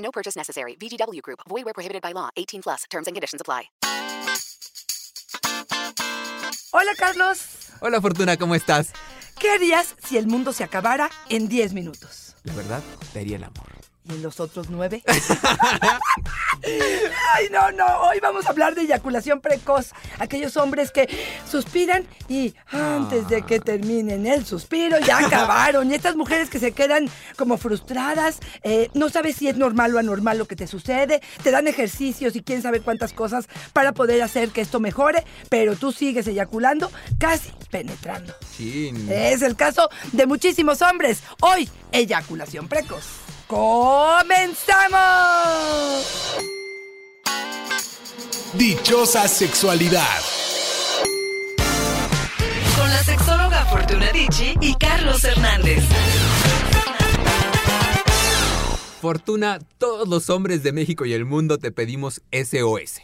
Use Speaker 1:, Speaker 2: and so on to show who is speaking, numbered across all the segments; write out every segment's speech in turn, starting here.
Speaker 1: No purchase necessary. VGW Group. Void where prohibited by law. 18 plus. Terms and conditions apply.
Speaker 2: Hola, Carlos.
Speaker 3: Hola Fortuna, ¿cómo estás?
Speaker 2: ¿Qué harías si el mundo se acabara en 10 minutos?
Speaker 3: La verdad, te haría el amor.
Speaker 2: ¿Y los otros nueve? Ay, no, no. Hoy vamos a hablar de eyaculación precoz. Aquellos hombres que suspiran y antes de que terminen el suspiro ya acabaron. Y estas mujeres que se quedan como frustradas, eh, no sabes si es normal o anormal lo que te sucede. Te dan ejercicios y quién sabe cuántas cosas para poder hacer que esto mejore, pero tú sigues eyaculando, casi penetrando.
Speaker 3: Sí.
Speaker 2: Es el caso de muchísimos hombres. Hoy, eyaculación precoz. ¡Comenzamos!
Speaker 4: Dichosa sexualidad.
Speaker 5: Con la sexóloga Fortuna Dicci y Carlos Hernández.
Speaker 3: Fortuna, todos los hombres de México y el mundo te pedimos SOS.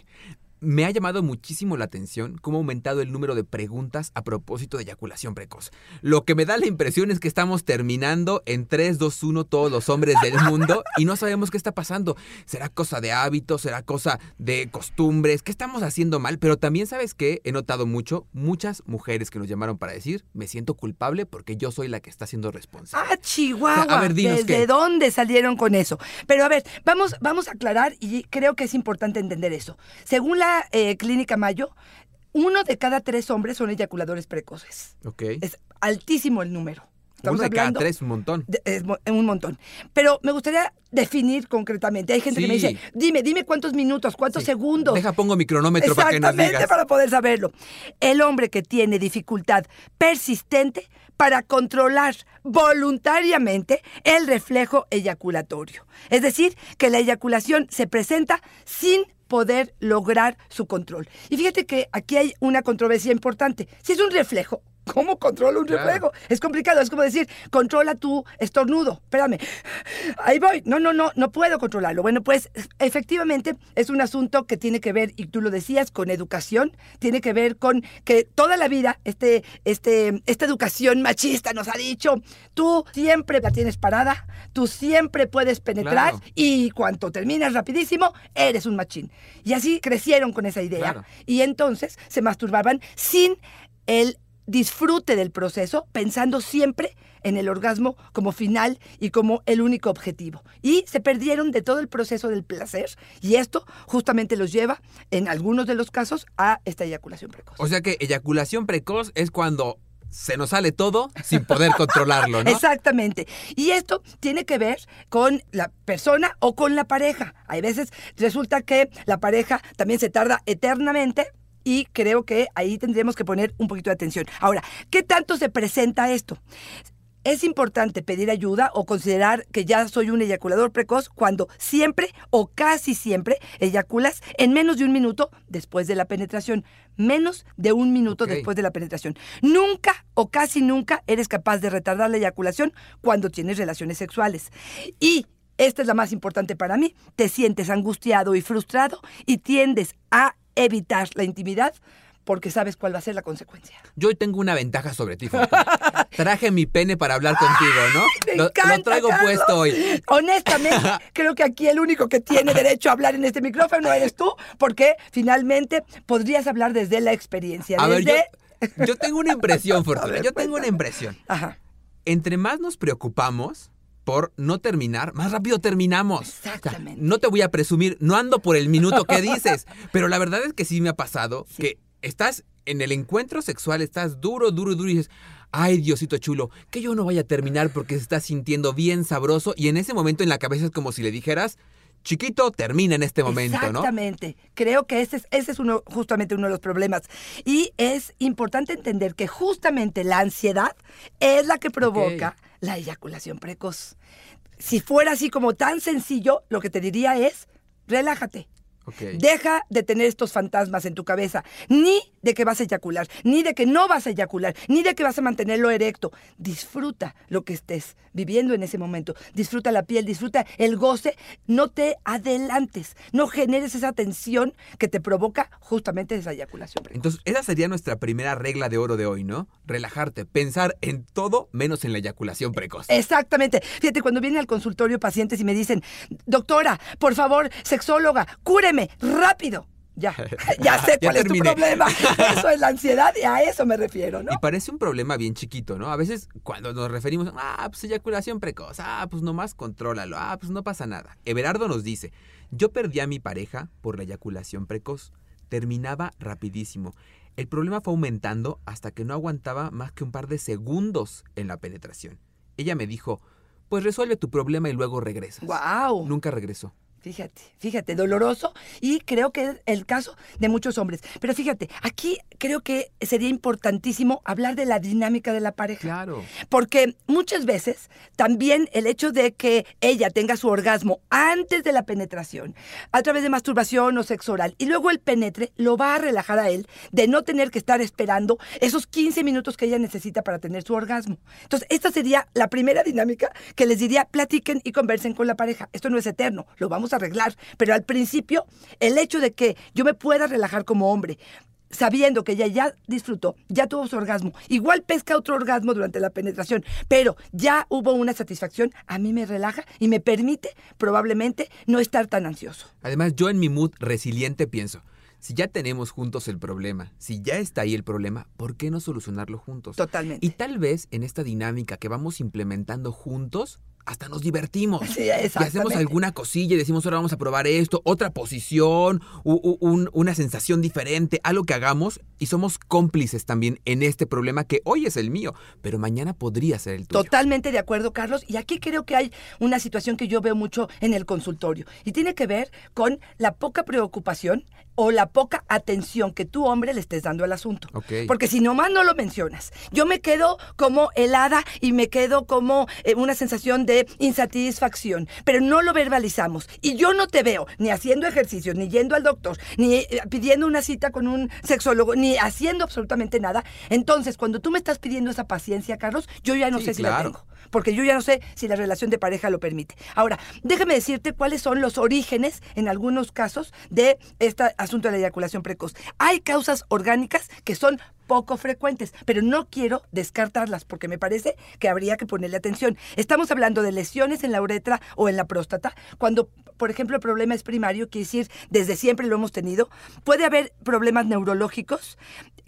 Speaker 3: Me ha llamado muchísimo la atención cómo ha aumentado el número de preguntas a propósito de eyaculación precoz. Lo que me da la impresión es que estamos terminando en 3, 2, 1 todos los hombres del mundo y no sabemos qué está pasando. ¿Será cosa de hábitos? ¿Será cosa de costumbres? ¿Qué estamos haciendo mal? Pero también sabes que he notado mucho, muchas mujeres que nos llamaron para decir, me siento culpable porque yo soy la que está siendo responsable.
Speaker 2: Ah, Chihuahua.
Speaker 3: A ver, dinos
Speaker 2: ¿Desde
Speaker 3: qué.
Speaker 2: dónde salieron con eso? Pero a ver, vamos, vamos a aclarar y creo que es importante entender eso. Según la eh, Clínica Mayo, uno de cada tres hombres son eyaculadores precoces.
Speaker 3: Ok.
Speaker 2: Es altísimo el número.
Speaker 3: Uno de cada
Speaker 2: hablando
Speaker 3: tres, un montón.
Speaker 2: de- es un montón. Pero me gustaría definir concretamente. Hay gente que me dice, dime, dime cuántos minutos, cuántos
Speaker 3: Sí.
Speaker 2: segundos.
Speaker 3: Deja, pongo mi cronómetro para que nos digas.
Speaker 2: para poder saberlo. El hombre que tiene dificultad persistente para controlar voluntariamente el reflejo eyaculatorio. Es decir, que la eyaculación se presenta sin poder lograr su control. Y fíjate que aquí hay una controversia importante. Si es un reflejo, ¿cómo controlo un
Speaker 3: Claro.
Speaker 2: reflejo? Es complicado, es como decir, controla tu estornudo. Espérame, ahí voy. No, no, no, no puedo controlarlo. Bueno, pues efectivamente es un asunto que tiene que ver, y tú lo decías, con educación, tiene que ver con que toda la vida este, este, esta educación machista nos ha dicho, tú siempre la tienes parada, tú siempre puedes penetrar
Speaker 3: Claro.
Speaker 2: y cuanto terminas rapidísimo, eres un machín. Y así crecieron con esa idea.
Speaker 3: Claro.
Speaker 2: Y entonces se masturbaban sin el disfrute del proceso, pensando siempre en el orgasmo como final y como el único objetivo. Y se perdieron de todo el proceso del placer y esto justamente los lleva, en algunos de los casos, a esta eyaculación precoz.
Speaker 3: O sea que eyaculación precoz es cuando se nos sale todo sin poder controlarlo, ¿no?
Speaker 2: Exactamente. Y esto tiene que ver con la persona o con la pareja. Hay veces resulta que la pareja también se tarda eternamente. Y creo que ahí tendríamos que poner un poquito de atención. Ahora, ¿qué tanto se presenta esto? Es importante pedir ayuda o considerar que ya soy un eyaculador precoz cuando siempre o casi siempre eyaculas en menos de un minuto después de la penetración. Menos de un minuto después de la penetración. Nunca o casi nunca eres capaz de retardar la eyaculación cuando tienes relaciones sexuales. Y esta es la más importante para mí. Te sientes angustiado y frustrado y tiendes a evitar la intimidad porque sabes cuál va a ser la consecuencia.
Speaker 3: Yo hoy tengo una ventaja sobre ti, Fortuna. Traje mi pene para hablar contigo, ¿no?
Speaker 2: Me
Speaker 3: lo, traigo
Speaker 2: Carlos.
Speaker 3: puesto hoy.
Speaker 2: Honestamente, creo que aquí el único que tiene derecho a hablar en este micrófono eres tú, porque finalmente podrías hablar desde la experiencia.
Speaker 3: A ver, yo,
Speaker 2: desde...
Speaker 3: yo tengo una impresión, Fortuna.
Speaker 2: ver,
Speaker 3: yo tengo una impresión.
Speaker 2: Ajá.
Speaker 3: Entre más nos preocupamos por no terminar, más rápido terminamos. O sea,
Speaker 2: Exactamente.
Speaker 3: no te voy a presumir, no ando por el minuto que dices, pero la verdad es que sí me ha pasado que estás en el encuentro sexual, estás duro, duro, duro y dices, ay Diosito chulo, que yo no vaya a terminar porque se está sintiendo bien sabroso y en ese momento en la cabeza es como si le dijeras, chiquito, termina en este momento, ¿no?
Speaker 2: Exactamente. Creo que ese es, ese es uno, justamente uno de los problemas. Y es importante entender que justamente la ansiedad es la que provoca la eyaculación precoz. Si fuera así como tan sencillo, lo que te diría es, relájate. Deja de tener estos fantasmas en tu cabeza, ni de que vas a eyacular, ni de que no vas a eyacular, ni de que vas a mantenerlo erecto. Disfruta lo que estés viviendo en ese momento. Disfruta la piel, disfruta el goce. No te adelantes, no generes esa tensión que te provoca justamente esa eyaculación precoz.
Speaker 3: Entonces, esa sería nuestra primera regla de oro de hoy, ¿no? Relajarte, pensar en todo menos en la eyaculación precoz.
Speaker 2: Exactamente. Fíjate, cuando vienen al consultorio pacientes y me dicen, doctora, por favor, sexóloga, cúreme, rápido. Ya, ya sé
Speaker 3: Ya
Speaker 2: cuál es tu problema. Eso es la ansiedad y a eso me refiero, ¿no?
Speaker 3: Y parece un problema bien chiquito, ¿no? A veces cuando nos referimos, ah, pues eyaculación precoz, ah, pues nomás contrólalo, ah, pues no pasa nada. Everardo nos dice, yo perdí a mi pareja por la eyaculación precoz. Terminaba rapidísimo. El problema fue aumentando hasta que no aguantaba más que un par de segundos en la penetración. Ella me dijo, pues resuelve tu problema y luego regresas.
Speaker 2: Wow.
Speaker 3: Nunca regresó.
Speaker 2: Fíjate, fíjate, doloroso y creo que es el caso de muchos hombres. Pero fíjate, aquí creo que sería importantísimo hablar de la dinámica de la pareja.
Speaker 3: Claro.
Speaker 2: Porque muchas veces también el hecho de que ella tenga su orgasmo antes de la penetración, a través de masturbación o sexo oral, y luego el penetre, lo va a relajar a él de no tener que estar esperando esos 15 minutos que ella necesita para tener su orgasmo. Entonces, esta sería la primera dinámica que les diría, platiquen y conversen con la pareja. Esto no es eterno, lo vamos a arreglar, pero al principio, el hecho de que yo me pueda relajar como hombre, sabiendo que ella ya disfrutó, ya tuvo su orgasmo, igual pesca otro orgasmo durante la penetración, pero ya hubo una satisfacción, a mí me relaja y me permite probablemente no estar tan ansioso.
Speaker 3: Además, yo en mi mood resiliente pienso, si ya tenemos juntos el problema, si ya está ahí el problema, ¿por qué no solucionarlo juntos?
Speaker 2: Totalmente.
Speaker 3: Y tal vez en esta dinámica que vamos implementando juntos, hasta nos divertimos.
Speaker 2: Sí,
Speaker 3: y hacemos alguna cosilla y decimos, ahora vamos a probar esto, otra posición, un- una sensación diferente, algo que hagamos y somos cómplices también en este problema que hoy es el mío, pero mañana podría ser el tuyo.
Speaker 2: Totalmente de acuerdo, Carlos. Y aquí creo que hay una situación que yo veo mucho en el consultorio. Y tiene que ver con la poca preocupación o la poca atención que tú, hombre, le estés dando al asunto. Porque si nomás no lo mencionas, yo me quedo como helada y me quedo como eh, una sensación de insatisfacción, pero no lo verbalizamos. Y yo no te veo ni haciendo ejercicios, ni yendo al doctor, ni eh, pidiendo una cita con un sexólogo, ni haciendo absolutamente nada. Entonces, cuando tú me estás pidiendo esa paciencia, Carlos, yo ya no
Speaker 3: Sí,
Speaker 2: sé si la tengo. Porque yo ya no sé si la relación de pareja lo permite. Ahora, déjame decirte cuáles son los orígenes, en algunos casos, de este asunto de la eyaculación precoz. Hay causas orgánicas que son poco frecuentes, pero no quiero descartarlas porque me parece que habría que ponerle atención. Estamos hablando de lesiones en la uretra o en la próstata. Cuando, por ejemplo, el problema es primario, quiere decir, desde siempre lo hemos tenido. Puede haber problemas neurológicos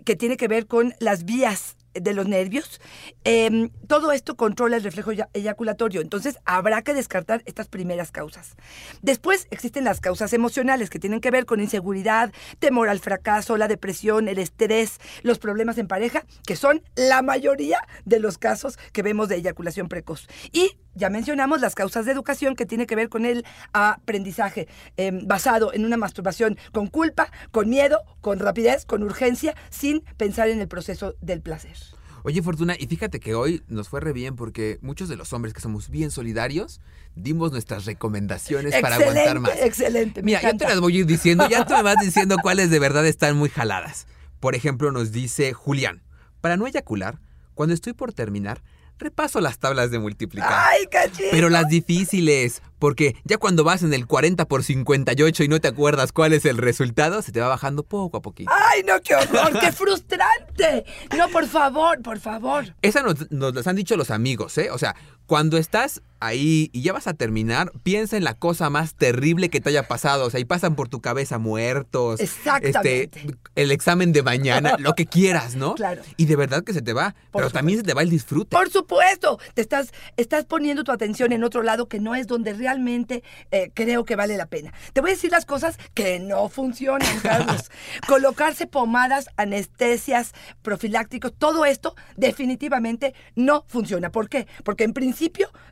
Speaker 2: que tiene que ver con las vías de los nervios. Eh, todo esto controla el reflejo eya- eyaculatorio. Entonces, habrá que descartar estas primeras causas. Después existen las causas emocionales que tienen que ver con inseguridad, temor al fracaso, la depresión, el estrés, los problemas en pareja, que son la mayoría de los casos que vemos de eyaculación precoz. Y ya mencionamos las causas de educación que tiene que ver con el aprendizaje eh, basado en una masturbación con culpa, con miedo, con rapidez, con urgencia, sin pensar en el proceso del placer.
Speaker 3: Oye, Fortuna, y fíjate que hoy nos fue re bien porque muchos de los hombres que somos bien solidarios dimos nuestras recomendaciones para aguantar más.
Speaker 2: Excelente,
Speaker 3: Mira, yo te
Speaker 2: encanta.
Speaker 3: las voy a ir diciendo, ya tú me vas diciendo cuáles de verdad están muy jaladas. Por ejemplo, nos dice Julián, para no eyacular, cuando estoy por terminar, repaso las tablas de multiplicar.
Speaker 2: ¡Ay, cachito!
Speaker 3: Pero las difíciles, porque ya cuando vas en el 40 por 58 y no te acuerdas cuál es el resultado, se te va bajando poco a poquito.
Speaker 2: ¡Ay, no, qué horror! ¡Qué frustrante! No, por favor, por favor.
Speaker 3: Esa nos, nos las han dicho los amigos, ¿eh? O sea, cuando estás ahí y ya vas a terminar, piensa en la cosa más terrible que te haya pasado. O sea, y pasan por tu cabeza muertos.
Speaker 2: Exactamente.
Speaker 3: Este, el examen de mañana, lo que quieras, ¿no?
Speaker 2: Claro.
Speaker 3: Y de verdad que se te va.
Speaker 2: Por
Speaker 3: pero también se te va el disfrute.
Speaker 2: Por supuesto, te estás, estás poniendo tu atención en otro lado que no es donde realmente eh, creo que vale la pena. Te voy a decir las cosas que no funcionan, Carlos. Colocarse pomadas, anestesias, profilácticos, todo esto definitivamente no funciona. ¿Por qué? Porque en principio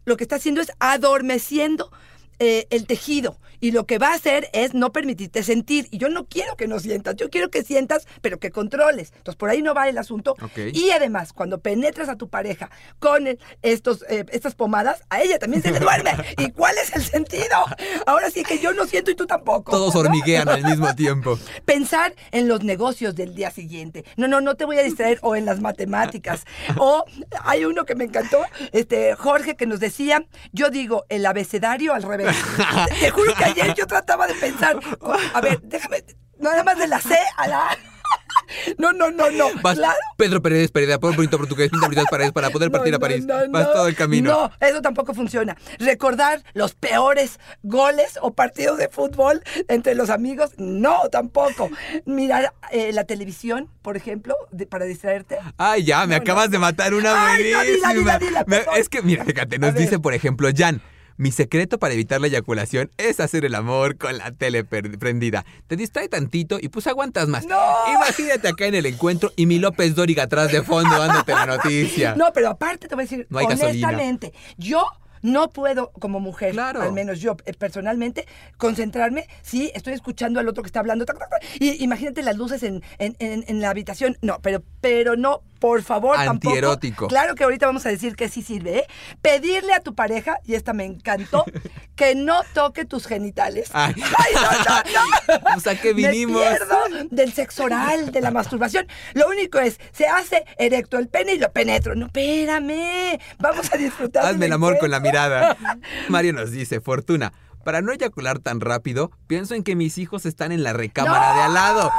Speaker 2: lo que está haciendo es adormeciendo eh, el tejido y lo que va a hacer es no permitirte sentir. Y yo no quiero que no sientas, yo quiero que sientas, pero que controles. Entonces por ahí no va el asunto. Y además, cuando penetras a tu pareja con el- estos, eh, estas pomadas, a ella también se le duerme. ¿Y cuál es el sentido? Ahora sí que yo no siento y tú tampoco.
Speaker 3: Todos hormiguean al mismo tiempo.
Speaker 2: Pensar en los negocios del día siguiente. No, no, no te voy a distraer o en las matemáticas. O hay uno que me encantó, este Jorge que nos decía, yo digo el abecedario al revés. Te juro que ayer yo trataba de pensar, a ver, déjame, nada más de la C a la A. No, no, no, no.
Speaker 3: Vas,
Speaker 2: Claro.
Speaker 3: Pedro Pérez Pérez, por bonito portugués, pinta bonitas paredes para poder partir
Speaker 2: No,
Speaker 3: a París.
Speaker 2: no, no,
Speaker 3: Vas todo el camino.
Speaker 2: No, eso tampoco funciona. Recordar los peores goles o partidos de fútbol entre los amigos, no, tampoco. Mirar eh, la televisión, por ejemplo, de- para distraerte.
Speaker 3: Ay, ya, me acabas de matar una
Speaker 2: Ay, dila, dila, dila,
Speaker 3: Me- es que, mira, fíjate, nos dice, por ejemplo, Jan. Mi secreto para evitar la eyaculación es hacer el amor con la tele prendida. Te distrae tantito y pues aguantas más.
Speaker 2: ¡No!
Speaker 3: Imagínate acá en el encuentro y mi López Dóriga atrás de fondo dándote la noticia.
Speaker 2: No, pero aparte te voy a decir,
Speaker 3: No hay gasolina.
Speaker 2: honestamente, yo no puedo como mujer,
Speaker 3: Claro.
Speaker 2: al menos yo eh, personalmente, concentrarme si estoy escuchando al otro que está hablando. tac, tac, tac, y imagínate las luces en, en- en- en la habitación. No, pero, pero no, por favor, tampoco.
Speaker 3: Antierótico.
Speaker 2: Claro que ahorita vamos a decir que sí sirve, ¿eh? Pedirle a tu pareja, y esta me encantó, que no toque tus genitales.
Speaker 3: Ay.
Speaker 2: no, no, no.
Speaker 3: Pues, ¿a qué
Speaker 2: Me
Speaker 3: vinimos?
Speaker 2: pierdo del sexo oral, de la masturbación. Lo único es, se hace erecto el pene y lo penetro. No, espérame. Vamos a disfrutar.
Speaker 3: Hazme el amor con la mirada. Mario nos dice, Fortuna, para no eyacular tan rápido, pienso en que mis hijos están en la recámara de al lado.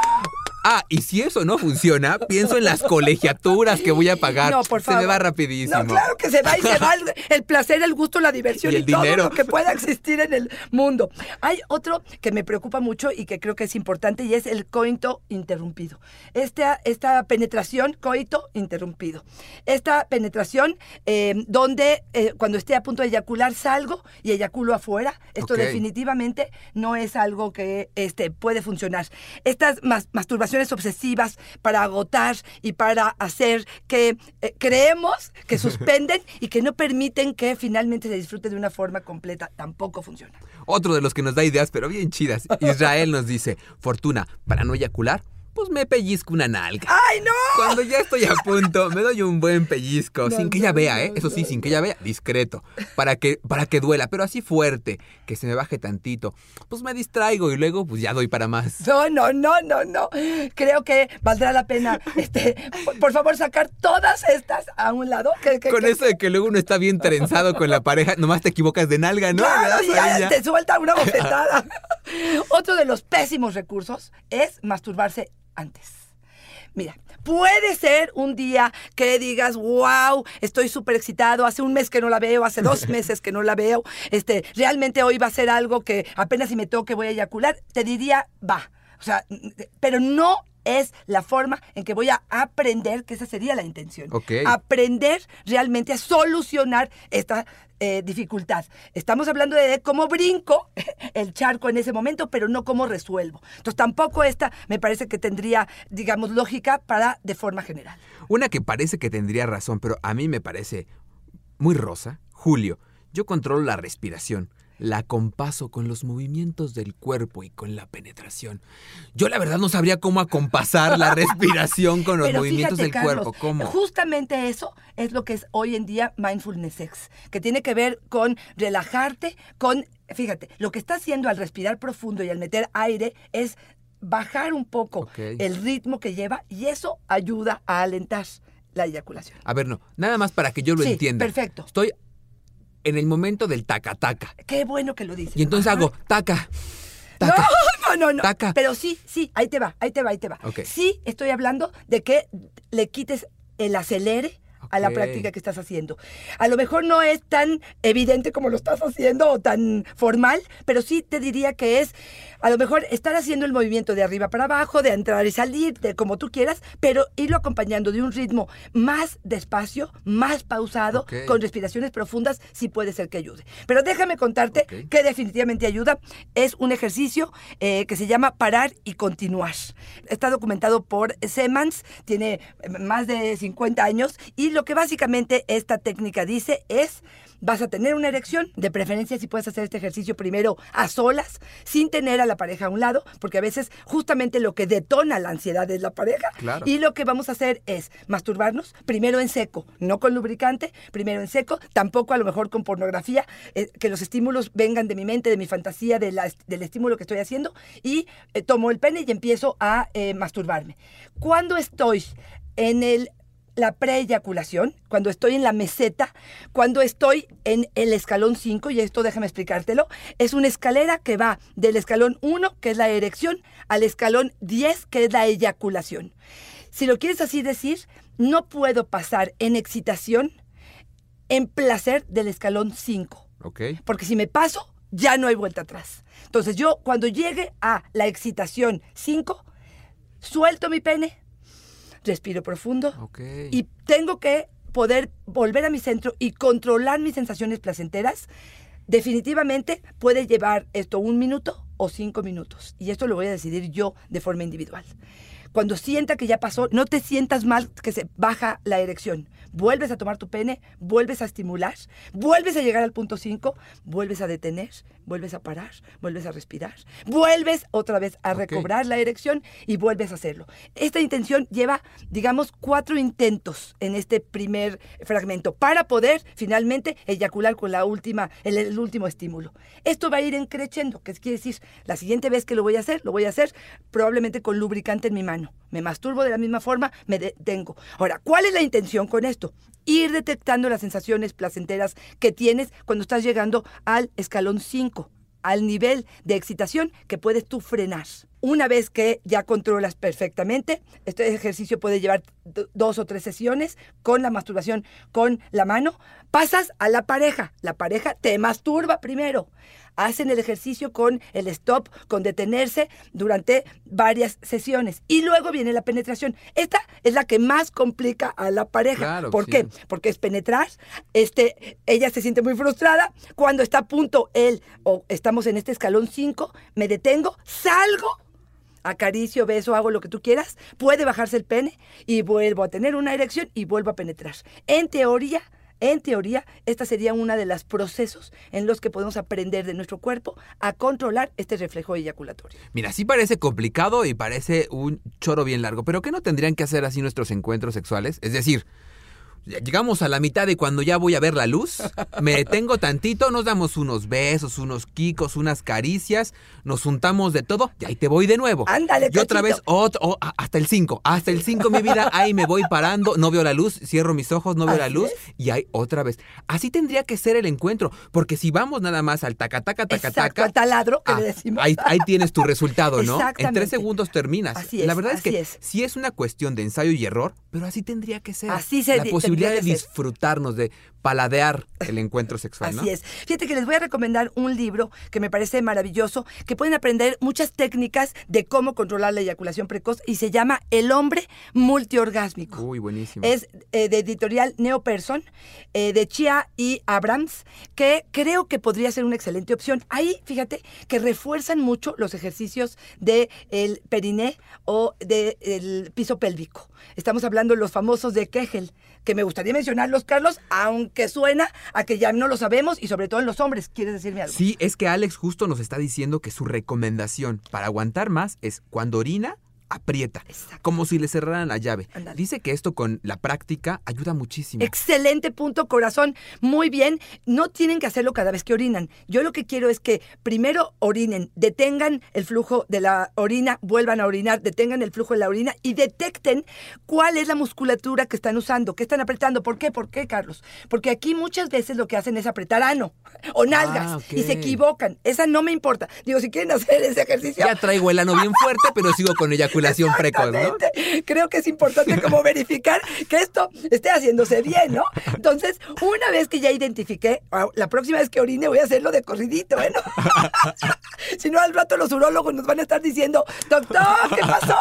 Speaker 3: Ah, y si eso no funciona, pienso en las colegiaturas que voy a pagar.
Speaker 2: No, por
Speaker 3: Se
Speaker 2: favor.
Speaker 3: me va rapidísimo.
Speaker 2: No, claro que se va y se va el, el placer, el gusto, la diversión
Speaker 3: Y
Speaker 2: todo
Speaker 3: dinero.
Speaker 2: lo que pueda existir en el mundo. Hay otro que me preocupa mucho y que creo que es importante y es el coito interrumpido. Esta, esta penetración, coito interrumpido. Esta penetración eh, donde eh, cuando esté a punto de eyacular salgo y eyaculo afuera. Esto definitivamente no es algo que este, puede funcionar. Estas mas- masturbaciones obsesivas para agotar y para hacer que eh, creemos que suspenden y que no permiten que finalmente se disfrute de una forma completa, tampoco funciona.
Speaker 3: Otro de los que nos da ideas, pero bien chidas. Israel nos dice, Fortuna, para no eyacular, pues me pellizco una nalga.
Speaker 2: ¡Ay, no!
Speaker 3: Cuando ya estoy a punto, me doy un buen pellizco,
Speaker 2: No,
Speaker 3: sin que ella vea, ¿eh? Eso sí, sin que ella vea, discreto, para que, para que duela, pero así fuerte, que se me baje tantito. Pues me distraigo y luego pues ya doy para más.
Speaker 2: No, no, no, no, no. Creo que valdrá la pena, este, por, por favor, sacar todas estas a un lado. que- que-
Speaker 3: Con
Speaker 2: que-
Speaker 3: eso de que luego uno está bien trenzado con la pareja, nomás te equivocas de nalga, ¿no?
Speaker 2: Claro, ya te suelta una bofetada. Otro de los pésimos recursos es masturbarse antes. Mira, puede ser un día que digas, wow, estoy súper excitado, hace un mes que no la veo, hace dos meses que no la veo, este, realmente hoy va a ser algo que apenas si me toque voy a eyacular, te diría, va. O sea, pero no es la forma en que voy a aprender, que esa sería la intención. Aprender realmente a solucionar esta eh, dificultad. Estamos hablando de cómo brinco el charco en ese momento, pero no cómo resuelvo. Entonces tampoco esta me parece que tendría, digamos, lógica para de forma general.
Speaker 3: Una que parece que tendría razón, pero a mí me parece muy rosa. Julio, yo controlo la respiración. La compaso con los movimientos del cuerpo y con la penetración. Yo la verdad no sabría cómo acompasar la respiración con los
Speaker 2: Pero
Speaker 3: movimientos
Speaker 2: fíjate,
Speaker 3: del
Speaker 2: Carlos,
Speaker 3: cuerpo. ¿Cómo?
Speaker 2: Justamente eso es lo que es hoy en día mindfulness sex, que tiene que ver con relajarte, con, fíjate, lo que está haciendo al respirar profundo y al meter aire es bajar un poco el ritmo que lleva y eso ayuda a alentar la eyaculación.
Speaker 3: A ver, no, nada más para que yo lo
Speaker 2: Sí,
Speaker 3: entienda.
Speaker 2: perfecto.
Speaker 3: Estoy en el momento del taca-taca.
Speaker 2: Qué bueno que lo dices.
Speaker 3: Y entonces
Speaker 2: Ajá.
Speaker 3: hago taca, taca.
Speaker 2: No, no, no, no.
Speaker 3: Taca.
Speaker 2: Pero sí, sí, ahí te va, ahí te va, ahí te va. Sí, estoy hablando de que le quites el acelere a la práctica que estás haciendo. A lo mejor no es tan evidente como lo estás haciendo o tan formal, pero sí te diría que es a lo mejor estar haciendo el movimiento de arriba para abajo, de entrar y salir, de como tú quieras, pero irlo acompañando de un ritmo más despacio, más pausado, con respiraciones profundas, sí puede ser que ayude. Pero déjame contarte que definitivamente ayuda. Es un ejercicio eh, que se llama parar y continuar. Está documentado por Semans, tiene eh, más de 50 años y lo que básicamente esta técnica dice es vas a tener una erección, de preferencia si puedes hacer este ejercicio primero a solas, sin tener a la pareja a un lado, porque a veces justamente lo que detona la ansiedad es la pareja.
Speaker 3: Claro.
Speaker 2: Y lo que vamos a hacer es masturbarnos primero en seco, no con lubricante, primero en seco, tampoco a lo mejor con pornografía, eh, que los estímulos vengan de mi mente, de mi fantasía, de la- del estímulo que estoy haciendo, y eh, tomo el pene y empiezo a eh, masturbarme. Cuando estoy en el la preeyaculación, cuando estoy en la meseta, cuando estoy en el escalón 5, y esto déjame explicártelo, es una escalera que va del escalón 1, que es la erección, al escalón 10, que es la eyaculación. Si lo quieres así decir, no puedo pasar en excitación, en placer del escalón 5.
Speaker 3: Ok.
Speaker 2: Porque si me paso, ya no hay vuelta atrás. Entonces yo cuando llegue a la excitación 5, suelto mi pene, respiro profundo y tengo que poder volver a mi centro y controlar mis sensaciones placenteras. Definitivamente puede llevar esto un minuto o cinco minutos. Y esto lo voy a decidir yo de forma individual. Cuando sienta que ya pasó, no te sientas mal que se baja la erección. Vuelves a tomar tu pene, vuelves a estimular, vuelves a llegar al punto 5, vuelves a detener, vuelves a parar, vuelves a respirar, vuelves otra vez a recobrar la erección y vuelves a hacerlo. Esta intención lleva, digamos, cuatro intentos en este primer fragmento para poder finalmente eyacular con la última, el, el último estímulo. Esto va a ir encreciendo, que quiere decir, la siguiente vez que lo voy a hacer, lo voy a hacer probablemente con lubricante en mi mano. Me masturbo de la misma forma, me detengo. Ahora, ¿cuál es la intención con esto? Ir detectando las sensaciones placenteras que tienes cuando estás llegando al escalón 5 al nivel de excitación que puedes tú frenar. Una vez que ya controlas perfectamente, este ejercicio puede llevar do- dos o tres sesiones con la masturbación con la mano, pasas a la pareja. La pareja te masturba primero. Hacen el ejercicio con el stop, con detenerse durante varias sesiones. Y luego viene la penetración. Esta es la que más complica a la pareja.
Speaker 3: Claro,
Speaker 2: ¿Por
Speaker 3: sí.
Speaker 2: qué? porque es penetrar, este, ella se siente muy frustrada, cuando está a punto él, o estamos en este escalón 5, me detengo, salgo, acaricio, beso, hago lo que tú quieras, puede bajarse el pene y vuelvo a tener una erección y vuelvo a penetrar. En teoría, en teoría, esta sería una de los procesos en los que podemos aprender de nuestro cuerpo a controlar este reflejo eyaculatorio.
Speaker 3: Mira, sí parece complicado y parece un choro bien largo, pero ¿qué no tendrían que hacer así nuestros encuentros sexuales? Es decir, llegamos a la mitad y cuando ya voy a ver la luz, me detengo tantito, nos damos unos besos, unos quicos, unas caricias, nos juntamos de todo y ahí te voy de nuevo.
Speaker 2: Ándale,
Speaker 3: Y otra vez, hasta el 5, hasta el 5 mi vida, ahí me voy parando, no veo la luz, cierro mis ojos, no veo la luz
Speaker 2: es.
Speaker 3: y ahí otra vez. Así tendría que ser el encuentro, porque si vamos nada más al taca taca taca
Speaker 2: Exacto,
Speaker 3: taca,
Speaker 2: al taladro que
Speaker 3: Ah,
Speaker 2: le decimos.
Speaker 3: Ahí, ahí tienes tu resultado, ¿no? En tres segundos terminas.
Speaker 2: Así
Speaker 3: La
Speaker 2: es,
Speaker 3: verdad es que
Speaker 2: es.
Speaker 3: sí es una cuestión de ensayo y error, pero así tendría que ser.
Speaker 2: Así se-
Speaker 3: La
Speaker 2: tendría
Speaker 3: posibilidad de disfrutarnos, de paladear el encuentro sexual, ¿no?
Speaker 2: Así es. Fíjate que les voy a recomendar un libro que me parece maravilloso, que pueden aprender muchas técnicas de cómo controlar la eyaculación precoz y se llama El hombre multiorgásmico.
Speaker 3: Uy, buenísimo.
Speaker 2: Es eh, de editorial Neo Person, eh, de Chia y Abrams, que creo que podría ser una excelente opción. Ahí, fíjate, que refuerzan mucho los ejercicios del el periné o del piso pélvico. Estamos hablando de los famosos de Kegel, que me gustaría mencionarlos, Carlos, aunque suena a que ya no lo sabemos y sobre todo en los hombres. ¿Quieres decirme algo?
Speaker 3: Sí, es que Alex justo nos está diciendo que su recomendación para aguantar más es cuando orina, aprieta,
Speaker 2: Exacto.
Speaker 3: como si le cerraran la llave. Dice que esto con la práctica ayuda muchísimo.
Speaker 2: Excelente punto, corazón. Muy bien. No tienen que hacerlo cada vez que orinan. Yo lo que quiero es que primero orinen, detengan el flujo de la orina, vuelvan a orinar, detengan el flujo de la orina y detecten cuál es la musculatura que están usando, que están apretando. ¿Por qué? ¿Por qué, Carlos? Porque aquí muchas veces lo que hacen es apretar ano o nalgas
Speaker 3: Ah, ok.
Speaker 2: y se equivocan. Esa no me importa. Digo, si quieren hacer ese ejercicio,
Speaker 3: Ya traigo el ano bien fuerte, pero sigo con
Speaker 2: Creo que es importante como verificar que esto esté haciéndose bien, ¿no? Entonces, una vez que ya identifiqué, ah, la próxima vez que orine voy a hacerlo de corridito, ¿eh? Si no, al rato los urólogos nos van a estar diciendo, doctor, ¿qué pasó?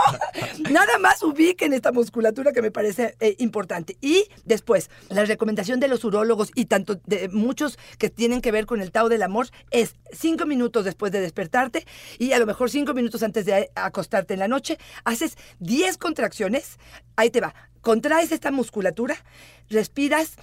Speaker 2: Nada más ubiquen esta musculatura que me parece eh, importante. Y después, la recomendación de los urólogos y tanto de muchos que tienen que ver con el Tao del amor es cinco minutos después de despertarte y a lo mejor cinco minutos antes de acostarte en la noche, haces 10 contracciones, ahí te va, contraes esta musculatura, respiras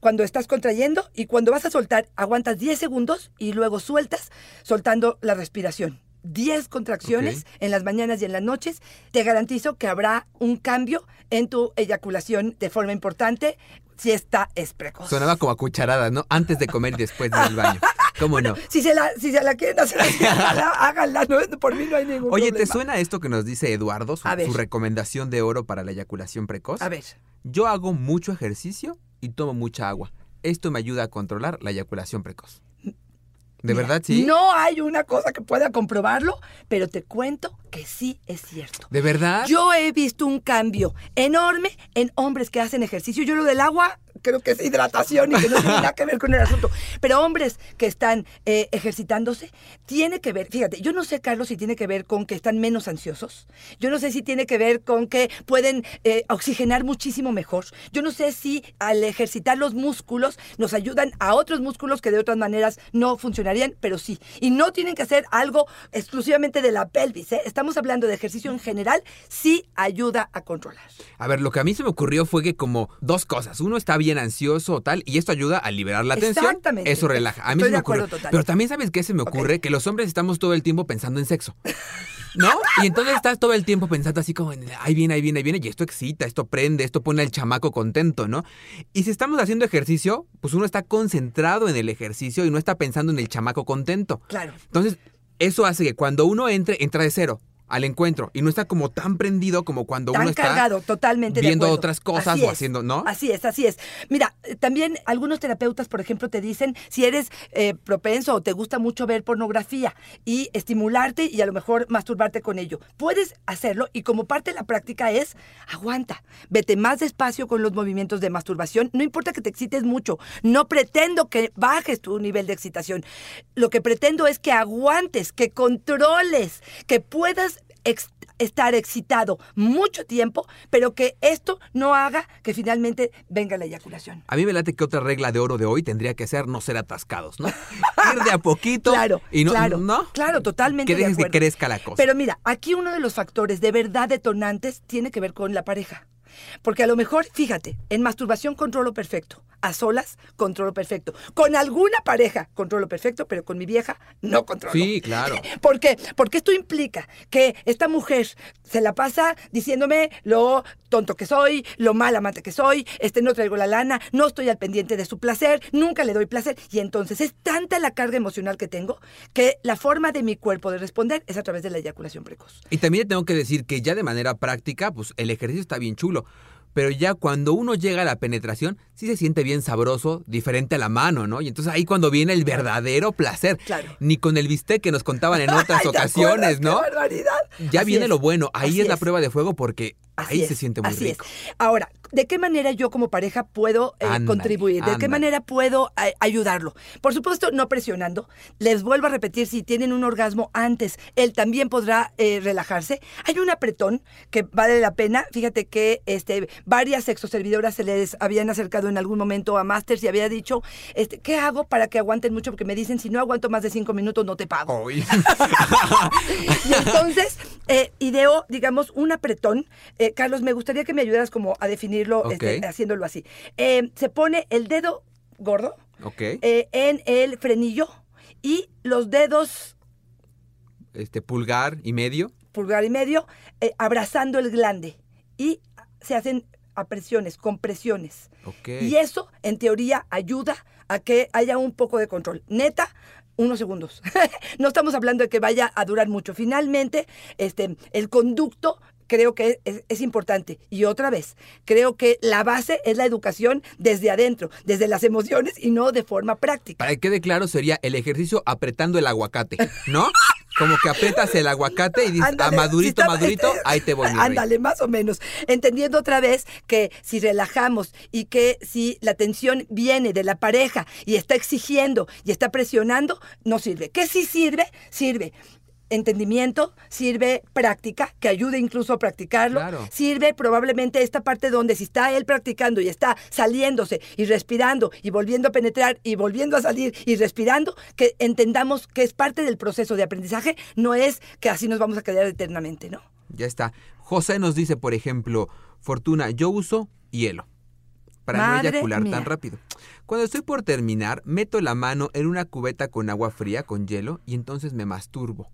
Speaker 2: cuando estás contrayendo y cuando vas a soltar, aguantas 10 segundos y luego sueltas soltando la respiración. 10 contracciones en las mañanas y en las noches, te garantizo que habrá un cambio en tu eyaculación de forma importante si esta es precoz.
Speaker 3: Sonaba como a cucharadas, ¿no? Antes de comer y después del baño. ¿Cómo no?
Speaker 2: Si se la, si se la quieren hacer, háganla, no, por mí no hay ningún
Speaker 3: Oye, ¿te suena esto que nos dice Eduardo, su recomendación de oro para la eyaculación precoz?
Speaker 2: A ver,
Speaker 3: Yo hago mucho ejercicio y tomo mucha agua. Esto me ayuda a controlar la eyaculación precoz. ¿De
Speaker 2: mira,
Speaker 3: verdad sí?
Speaker 2: No hay una cosa que pueda comprobarlo, pero te cuento que sí es cierto.
Speaker 3: ¿De verdad?
Speaker 2: Yo he visto un cambio enorme en hombres que hacen ejercicio. Yo lo del agua creo que es hidratación y que no tiene nada que ver con el asunto. Pero hombres que están eh, ejercitándose, tiene que ver, fíjate, yo no sé, Carlos, si tiene que ver con que están menos ansiosos. Yo no sé si tiene que ver con que pueden eh, oxigenar muchísimo mejor. Yo no sé si al ejercitar los músculos nos ayudan a otros músculos que de otras maneras no funcionarían, pero sí. Y no tienen que hacer algo exclusivamente de la pelvis. ¿eh? Estamos hablando de ejercicio en general, sí ayuda a controlar.
Speaker 3: A ver, lo que a mí se me ocurrió fue que como dos cosas. Uno está bien ansioso o tal, y esto ayuda a liberar la tensión.
Speaker 2: Exactamente.
Speaker 3: Eso relaja. A mí
Speaker 2: Estoy
Speaker 3: se me
Speaker 2: total.
Speaker 3: Pero también sabes qué se me ocurre, que los hombres estamos todo el tiempo pensando en sexo. ¿No? Y entonces estás todo el tiempo pensando así como, en, ahí viene, ahí viene, ahí viene, y esto excita, esto prende, esto pone al chamaco contento, ¿no? Y si estamos haciendo ejercicio, pues uno está concentrado en el ejercicio y no está pensando en el chamaco contento.
Speaker 2: Claro.
Speaker 3: Entonces, eso hace que cuando uno entre, entra de cero al encuentro y no está como tan prendido como cuando
Speaker 2: Tan
Speaker 3: uno está
Speaker 2: cargado, totalmente
Speaker 3: viendo otras cosas
Speaker 2: Así
Speaker 3: o
Speaker 2: es.
Speaker 3: haciendo, ¿no?
Speaker 2: Así es, así es. Mira, eh, también algunos terapeutas, por ejemplo, te dicen si eres eh, propenso o te gusta mucho ver pornografía y estimularte y a lo mejor masturbarte con ello. Puedes hacerlo y como parte de la práctica es aguanta, vete más despacio con los movimientos de masturbación. No importa que te excites mucho, no pretendo que bajes tu nivel de excitación. Lo que pretendo es que aguantes, que controles, que puedas ex- estar excitado mucho tiempo, pero que esto no haga que finalmente venga la eyaculación.
Speaker 3: A mí me late que otra regla de oro de hoy tendría que ser no ser atascados, ¿no? Ir de a poquito
Speaker 2: Claro,
Speaker 3: y no,
Speaker 2: claro,
Speaker 3: ¿no?
Speaker 2: claro, totalmente
Speaker 3: Que
Speaker 2: de
Speaker 3: dejes que
Speaker 2: acuerdo.
Speaker 3: crezca la cosa.
Speaker 2: Pero mira, aquí uno de los factores de verdad detonantes tiene que ver con la pareja. Porque a lo mejor, fíjate, en masturbación controlo perfecto, a solas controlo perfecto, con alguna pareja controlo perfecto, pero con mi vieja no controlo.
Speaker 3: Sí, claro.
Speaker 2: ¿Por qué? Porque esto implica que esta mujer se la pasa diciéndome lo tonto que soy, lo mal amante que soy, este no traigo la lana, no estoy al pendiente de su placer, nunca le doy placer. Y entonces es tanta la carga emocional que tengo que la forma de mi cuerpo de responder es a través de la eyaculación precoz.
Speaker 3: Y también tengo que decir que ya de manera práctica, pues el ejercicio está bien chulo. Pero ya cuando uno llega a la penetración, sí se siente bien sabroso, diferente a la mano, ¿no? Y entonces ahí cuando viene el verdadero placer.
Speaker 2: Claro.
Speaker 3: Ni con el bistec que nos contaban en otras
Speaker 2: Ay, ¿te
Speaker 3: ocasiones,
Speaker 2: acuerdas?
Speaker 3: ¿no?
Speaker 2: ¡Qué barbaridad!
Speaker 3: Ya
Speaker 2: Así
Speaker 3: viene
Speaker 2: es.
Speaker 3: lo bueno. Ahí es la prueba de fuego porque
Speaker 2: Así
Speaker 3: ahí
Speaker 2: es,
Speaker 3: se siente muy
Speaker 2: así
Speaker 3: rico.
Speaker 2: es. Ahora, ¿de qué manera yo como pareja puedo eh, contribuir? ¿De qué manera puedo ayudarlo? Por supuesto, no presionando. Les vuelvo a repetir, si tienen un orgasmo antes, él también podrá eh, relajarse. Hay un apretón que vale la pena. Fíjate que este, varias sexoservidoras se les habían acercado en algún momento a Masters y había dicho, este, ¿qué hago para que aguanten mucho? Porque me dicen, si no aguanto más de cinco minutos, no te pago. Y entonces eh, ideó, digamos, un apretón. Eh, Carlos, me gustaría que me ayudaras como a definirlo, este, haciéndolo así. Eh, se pone el dedo gordo eh, en el frenillo y los dedos
Speaker 3: Este pulgar y medio.
Speaker 2: pulgar y medio eh, abrazando el glande y se hacen apresiones, compresiones.
Speaker 3: Ok.
Speaker 2: Y eso, en teoría, ayuda a que haya un poco de control. Neta, unos segundos. no estamos hablando de que vaya a durar mucho. Finalmente, este, el conducto creo que es, es importante. Y otra vez, creo que la base es la educación desde adentro, desde las emociones y no de forma práctica.
Speaker 3: Para que quede claro, sería el ejercicio apretando el aguacate, ¿no? Como que aprietas el aguacate y dices, a madurito,
Speaker 2: si está-
Speaker 3: madurito, ahí te voy.
Speaker 2: Ándale, más o menos. Entendiendo otra vez que si relajamos y que si la tensión viene de la pareja y está exigiendo y está presionando, no sirve. ¿Qué sí sirve? Sirve entendimiento, sirve práctica, que ayude incluso a practicarlo.
Speaker 3: Claro.
Speaker 2: Sirve probablemente esta parte donde si está él practicando y está saliéndose y respirando y volviendo a penetrar y volviendo a salir y respirando, que entendamos que es parte del proceso de aprendizaje, no es que así nos vamos a quedar eternamente, ¿no?
Speaker 3: Ya está. José nos dice, por ejemplo, Fortuna, yo uso hielo para
Speaker 2: Madre
Speaker 3: no eyacular
Speaker 2: mía.
Speaker 3: tan rápido. Cuando estoy por terminar, meto la mano en una cubeta con agua fría, con hielo, y entonces me masturbo.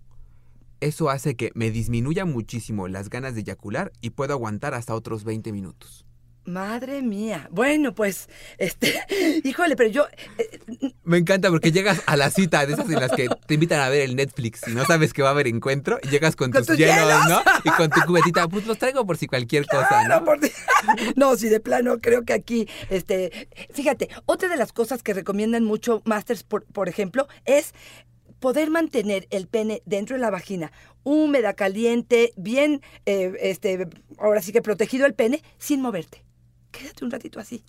Speaker 3: Eso hace que me disminuya muchísimo las ganas de eyacular y puedo aguantar hasta otros 20 minutos.
Speaker 2: Madre mía. Bueno, pues, este, híjole, pero yo, eh,
Speaker 3: Me encanta porque llegas a la cita de esas en las que te invitan a ver el Netflix y no sabes que va a haber encuentro y llegas con,
Speaker 2: Con
Speaker 3: tus,
Speaker 2: tus
Speaker 3: hielos,
Speaker 2: hielos.
Speaker 3: ¿no? Y con tu cubetita, pues los traigo por si cualquier cosa, ¿no?
Speaker 2: por- No, sí, de plano, creo que aquí, este, fíjate, otra de las cosas que recomiendan mucho Masters, por, por ejemplo, es poder mantener el pene dentro de la vagina, húmeda, caliente, bien, eh, este, ahora sí que protegido el pene, sin moverte. Quédate un ratito así.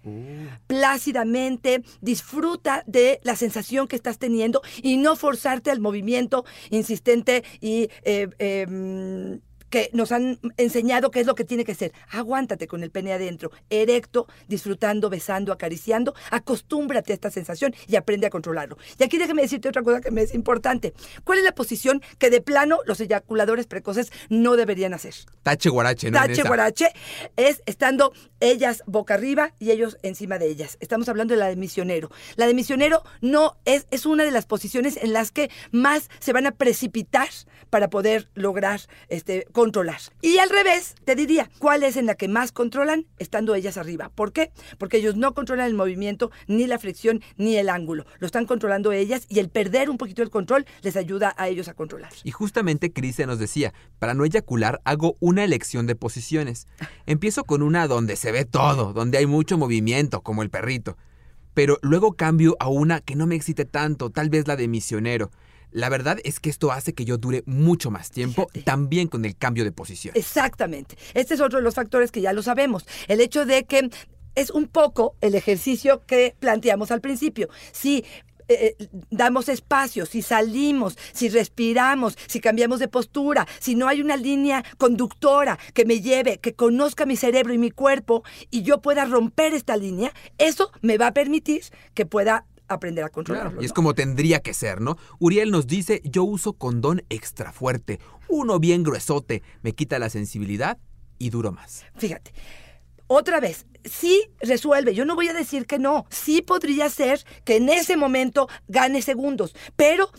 Speaker 2: Plácidamente, disfruta de la sensación que estás teniendo y no forzarte al movimiento insistente y eh, eh, mm, que nos han enseñado qué es lo que tiene que ser. Aguántate con el pene adentro, erecto, disfrutando, besando, acariciando. Acostúmbrate a esta sensación y aprende a controlarlo. Y aquí déjame decirte otra cosa que me es importante. ¿Cuál es la posición que de plano los eyaculadores precoces no deberían hacer?
Speaker 3: Tache guarache, ¿no?
Speaker 2: Tache guarache es estando ellas boca arriba y ellos encima de ellas. Estamos hablando de la de misionero. La de misionero no es, es una de las posiciones en las que más se van a precipitar para poder lograr este, Y al revés, te diría, ¿cuál es en la que más controlan? Estando ellas arriba. ¿Por qué? Porque ellos no controlan el movimiento, ni la fricción, ni el ángulo. Lo están controlando ellas y el perder un poquito el control les ayuda a ellos a controlar.
Speaker 3: Y justamente Cris nos decía, para no eyacular hago una elección de posiciones. Empiezo con una donde se ve todo, donde hay mucho movimiento, como el perrito. Pero luego cambio a una que no me excite tanto, tal vez la de misionero. La verdad es que esto hace que yo dure mucho más tiempo,
Speaker 2: Fíjate.
Speaker 3: también con el cambio de posición.
Speaker 2: Exactamente. Este es otro de los factores que ya lo sabemos. El hecho de que es un poco el ejercicio que planteamos al principio. Si eh, eh, damos espacio, si salimos, si respiramos, si cambiamos de postura, si no hay una línea conductora que me lleve, que conozca mi cerebro y mi cuerpo y yo pueda romper esta línea, eso me va a permitir que pueda aprender a controlarlo.
Speaker 3: Claro, y es
Speaker 2: ¿no?
Speaker 3: como tendría que ser, ¿no? Uriel nos dice, yo uso condón extra fuerte, uno bien gruesote, me quita la sensibilidad y duro más.
Speaker 2: Fíjate, otra vez, sí resuelve. Yo no voy a decir que no. Sí podría ser que en ese momento gane segundos, pero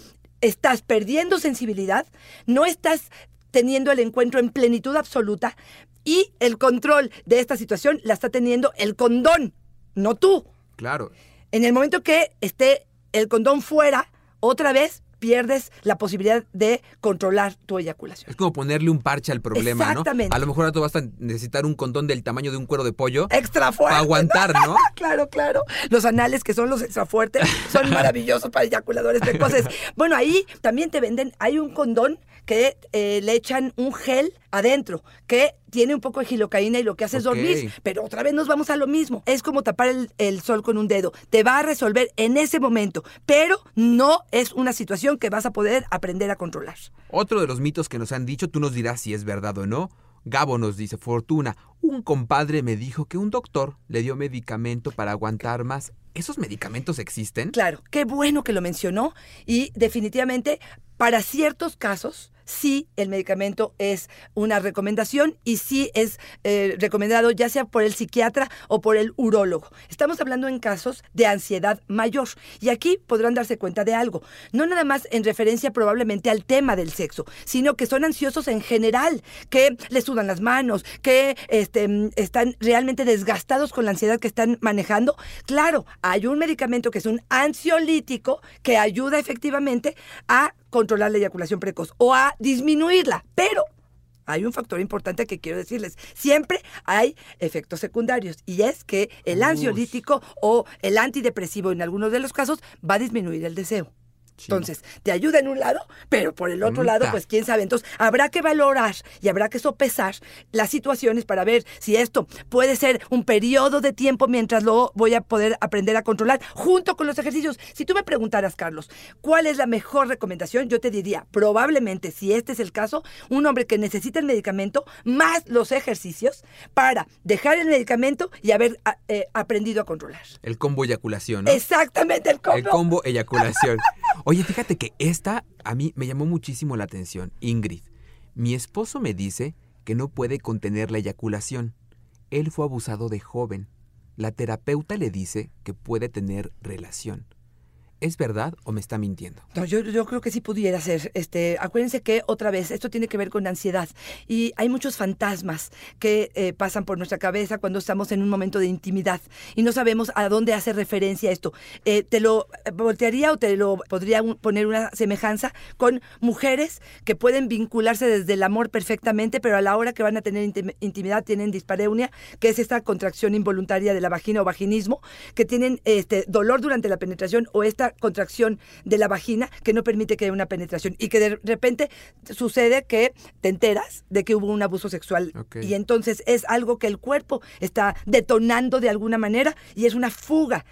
Speaker 2: estás perdiendo sensibilidad, no estás teniendo el encuentro en plenitud absoluta y el control de esta situación la está teniendo el condón, no tú.
Speaker 3: Claro,
Speaker 2: En el momento que esté el condón fuera, otra vez pierdes la posibilidad de controlar tu eyaculación.
Speaker 3: Es como ponerle un parche al problema, ¿no?
Speaker 2: Exactamente.
Speaker 3: A lo mejor ahora tú vas a necesitar un condón del tamaño de un cuero de pollo
Speaker 2: Extra fuerte.
Speaker 3: para aguantar, ¿no?
Speaker 2: Claro, claro. Los anales, que son los extra fuertes, son maravillosos para eyaculadores precoces. Bueno, ahí también te venden, hay un condón que eh, le echan un gel adentro, que tiene un poco de gilocaína y lo que hace es dormir. Pero otra vez nos vamos a lo mismo. Es como tapar el, el sol con un dedo. Te va a resolver en ese momento, pero no es una situación que vas a poder aprender a controlar.
Speaker 3: Otro de los mitos que nos han dicho, tú nos dirás si es verdad o no. Gabo nos dice, Fortuna, un compadre me dijo que un doctor le dio medicamento para aguantar más. ¿Esos medicamentos existen?
Speaker 2: Claro, qué bueno que lo mencionó y definitivamente para ciertos casos sí el medicamento es una recomendación y sí es eh, recomendado ya sea por el psiquiatra o por el urólogo. Estamos hablando en casos de ansiedad mayor y aquí podrán darse cuenta de algo, no nada más en referencia probablemente al tema del sexo, sino que son ansiosos en general, que les sudan las manos, que este, mm, están realmente desgastados con la ansiedad que están manejando. Claro, hay un medicamento que es un ansiolítico que ayuda efectivamente a controlar la eyaculación precoz o a disminuirla, pero hay un factor importante que quiero decirles. Siempre hay efectos secundarios y es que el ansiolítico o el antidepresivo en algunos de los casos va a disminuir el deseo. Entonces, te ayuda en un lado, pero por el otro lado, pues quién sabe. Entonces, habrá que valorar y habrá que sopesar las situaciones para ver si esto puede ser un periodo de tiempo mientras lo voy a poder aprender a controlar junto con los ejercicios. Si tú me preguntaras, Carlos, ¿cuál es la mejor recomendación? Yo te diría, probablemente, si este es el caso, un hombre que necesita el medicamento más los ejercicios para dejar el medicamento y haber a- eh, aprendido a controlar.
Speaker 3: El combo eyaculación, ¿no?
Speaker 2: Exactamente el combo.
Speaker 3: El combo eyaculación. Oye, fíjate que esta a mí me llamó muchísimo la atención. Ingrid, mi esposo me dice que no puede contener la eyaculación. Él fue abusado de joven. la terapeuta le dice que puede tener relación. ¿Es verdad o me está mintiendo?
Speaker 2: No, yo, yo creo que sí pudiera ser. Este, acuérdense que otra vez esto tiene que ver con ansiedad y hay muchos fantasmas que eh, pasan por nuestra cabeza cuando estamos en un momento de intimidad y no sabemos a dónde hace referencia esto. Eh, te lo voltearía o te lo podría poner una semejanza con mujeres que pueden vincularse desde el amor perfectamente, pero a la hora que van a tener intim- intimidad tienen dispareunia, que es esta contracción involuntaria de la vagina o vaginismo, que tienen este dolor durante la penetración o esta contracción de la vagina que no permite que haya una penetración y que de repente sucede que te enteras de que hubo un abuso sexual. Y entonces es algo que el cuerpo está detonando de alguna manera y es una fuga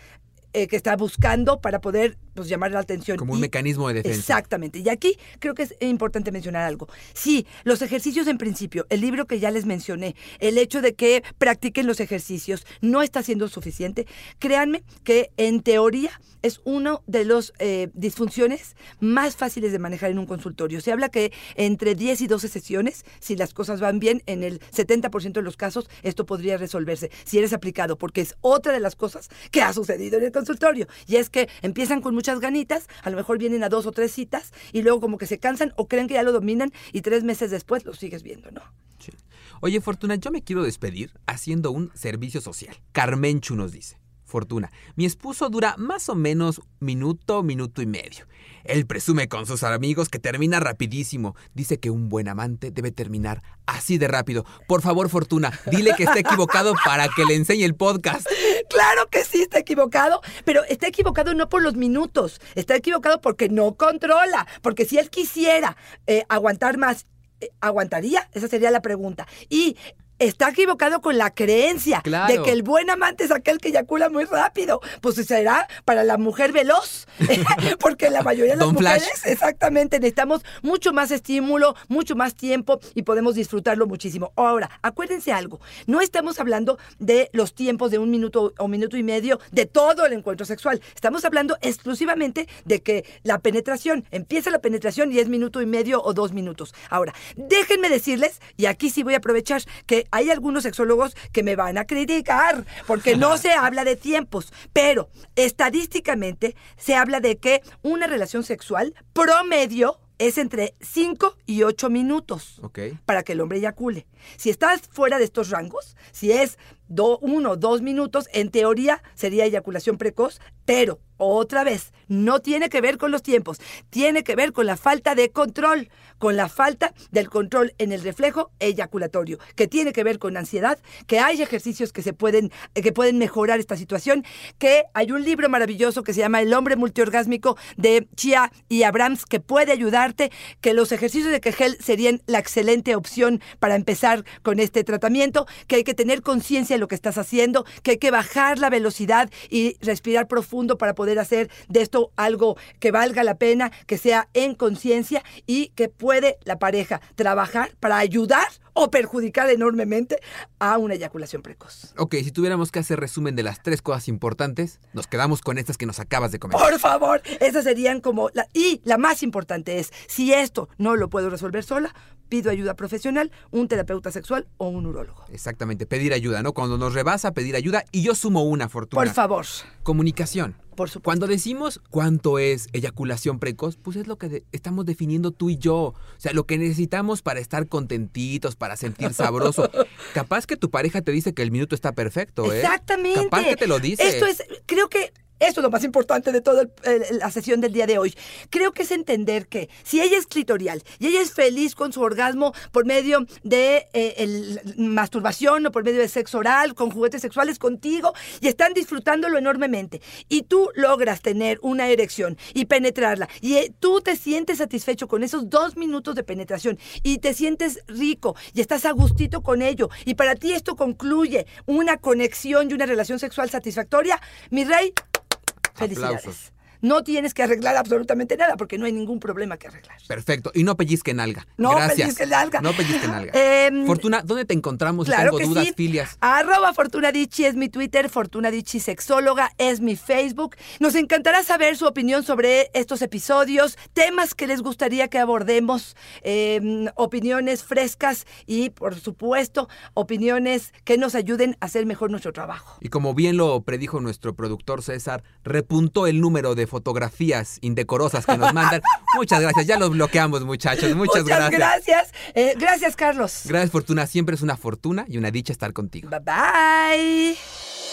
Speaker 2: eh, que está buscando para poder pues, llamar la atención.
Speaker 3: Como un
Speaker 2: Y-
Speaker 3: mecanismo de defensa.
Speaker 2: Exactamente. Y aquí creo que es importante mencionar algo. Sí, los ejercicios en principio, el libro que ya les mencioné, el hecho de que practiquen los ejercicios no está siendo suficiente. Créanme que en teoría es uno de los eh, disfunciones más fáciles de manejar en un consultorio. Se habla que entre 10 y 12 sesiones, si las cosas van bien, en el 70% de los casos esto podría resolverse si eres aplicado, porque es otra de las cosas que ha sucedido en el consultorio. Y es que empiezan con muchas ganitas, a lo mejor vienen a dos o tres citas y luego como que se cansan o creen que ya lo dominan y tres meses después lo sigues viendo, ¿no?
Speaker 3: Sí. Oye, Fortuna, yo me quiero despedir haciendo un servicio social. Carmenchu nos dice. Fortuna, mi esposo dura más o menos minuto, minuto y medio. Él presume con sus amigos que termina rapidísimo. Dice que un buen amante debe terminar así de rápido. Por favor, Fortuna, dile que está equivocado para que le enseñe el podcast.
Speaker 2: Claro que sí está equivocado, pero está equivocado no por los minutos, está equivocado porque no controla, porque si él quisiera eh, aguantar más, eh, ¿aguantaría? Esa sería la pregunta. Y está equivocado con la creencia
Speaker 3: Claro.
Speaker 2: de que el buen amante es aquel que eyacula muy rápido. Pues será para la mujer veloz, porque la mayoría de las
Speaker 3: Don Flash.
Speaker 2: mujeres, exactamente, necesitamos mucho más estímulo, mucho más tiempo y podemos disfrutarlo muchísimo. Ahora, acuérdense algo, no estamos hablando de los tiempos de un minuto o minuto y medio de todo el encuentro sexual. Estamos hablando exclusivamente de que la penetración, empieza la penetración y es minuto y medio o dos minutos. Ahora, déjenme decirles, y aquí sí voy a aprovechar que hay algunos sexólogos que me van a criticar, porque no se habla de tiempos, pero estadísticamente se habla de que una relación sexual promedio es entre 5 y 8 minutos para que el hombre eyacule. Si estás fuera de estos rangos, si es do, uno o dos minutos, en teoría sería eyaculación precoz, pero otra vez, no tiene que ver con los tiempos, tiene que ver con la falta de control, con la falta del control en el reflejo eyaculatorio, que tiene que ver con ansiedad, que hay ejercicios que se pueden, eh, que pueden mejorar esta situación, que hay un libro maravilloso que se llama El hombre multiorgásmico de Chia y Abrams que puede ayudarte, que los ejercicios de Kegel serían la excelente opción para empezar con este tratamiento, que hay que tener conciencia de lo que estás haciendo, que hay que bajar la velocidad y respirar profundo para poder hacer de esto algo que valga la pena, que sea en conciencia y que puede la pareja trabajar para ayudar o perjudicar enormemente a una eyaculación precoz.
Speaker 3: Ok, si tuviéramos que hacer resumen de las tres cosas importantes, nos quedamos con estas que nos acabas de comentar.
Speaker 2: Por favor, esas serían como la y la más importante es si esto no lo puedo resolver sola, pido ayuda profesional, un terapeuta sexual o un urólogo.
Speaker 3: Exactamente, pedir ayuda, ¿no? Cuando nos rebasa, pedir ayuda. Y yo sumo una, Fortuna.
Speaker 2: Por favor.
Speaker 3: Comunicación.
Speaker 2: Por supuesto.
Speaker 3: Cuando decimos cuánto es eyaculación precoz, pues es lo que de- estamos definiendo tú y yo. O sea, lo que necesitamos para estar contentitos, para sentir sabroso. Capaz que tu pareja te dice que el minuto está perfecto, ¿eh?
Speaker 2: Exactamente.
Speaker 3: Capaz que te lo dice.
Speaker 2: Esto es, creo que esto es lo más importante de toda la sesión del día de hoy. Creo que es entender que si ella es clitorial y ella es feliz con su orgasmo por medio de eh, masturbación o por medio de sexo oral, con juguetes sexuales contigo y están disfrutándolo enormemente y tú logras tener una erección y penetrarla y eh, tú te sientes satisfecho con esos dos minutos de penetración y te sientes rico y estás a gustito con ello y para ti esto concluye una conexión y una relación sexual satisfactoria, mi rey, felicidades.
Speaker 3: Aplausos.
Speaker 2: No tienes que arreglar absolutamente nada porque no hay ningún problema que arreglar.
Speaker 3: Perfecto. Y no pellizquen alga.
Speaker 2: No
Speaker 3: Gracias.
Speaker 2: pellizquen alga.
Speaker 3: No pellizquen alga.
Speaker 2: Em,
Speaker 3: Fortuna, ¿dónde te encontramos? si
Speaker 2: Claro
Speaker 3: tengo
Speaker 2: que
Speaker 3: dudas,
Speaker 2: sí.
Speaker 3: filias.
Speaker 2: Arroba Fortuna Dicci es mi Twitter, Fortuna Dicci Sexóloga es mi Facebook. Nos encantará saber su opinión sobre estos episodios, temas que les gustaría que abordemos, eh, opiniones frescas y, por supuesto, opiniones que nos ayuden a hacer mejor nuestro trabajo.
Speaker 3: Y como bien lo predijo nuestro productor César, repuntó el número de fotografías indecorosas que nos mandan. Muchas gracias. Ya los bloqueamos, muchachos. Muchas, gracias.
Speaker 2: gracias. Eh, gracias, Carlos.
Speaker 3: Gracias, Fortuna. Siempre es una fortuna y una dicha estar contigo.
Speaker 2: Bye bye.